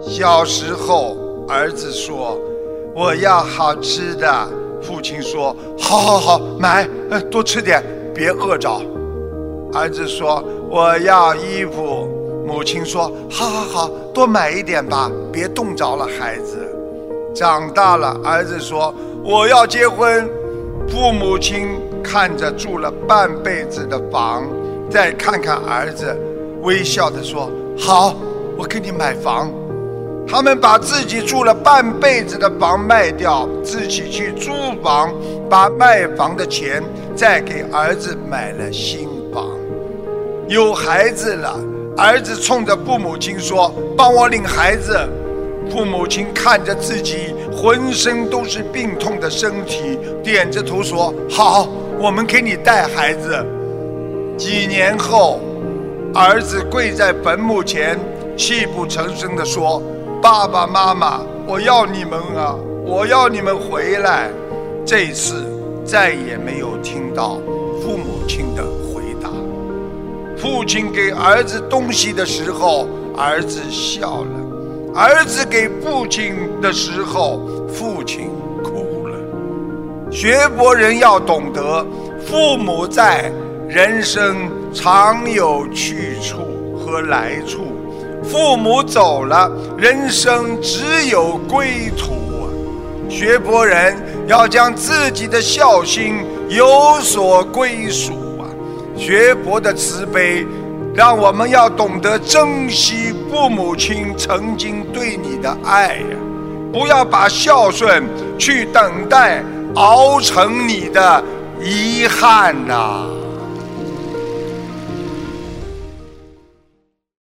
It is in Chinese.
小时候，儿子说我要好吃的，父亲说好好好买，呃多吃点，别饿着。儿子说我要衣服，母亲说好好好多买一点吧，别冻着了孩子。长大了，儿子说我要结婚，父母亲看着住了半辈子的房，再看看儿子，微笑的说好，我给你买房。他们把自己住了半辈子的房卖掉，自己去租房，把卖房的钱再给儿子买了新房。有孩子了，儿子冲着父母亲说：“帮我领孩子。”父母亲看着自己浑身都是病痛的身体，点着头说：“好，我们给你带孩子。”几年后，儿子跪在坟墓前，泣不成声地说：“爸爸妈妈，我要你们啊，我要你们回来。”这一次再也没有听到父母亲的回答。父亲给儿子东西的时候，儿子笑了；儿子给父亲的时候，父亲哭了。学佛人要懂得，父母在，人生常有去处和来处；父母走了，人生只有归途啊。学佛人要将自己的孝心有所归属啊。学佛的慈悲，让我们要懂得珍惜父母亲曾经对你的爱呀、不要把孝顺去等待熬成你的遗憾呐、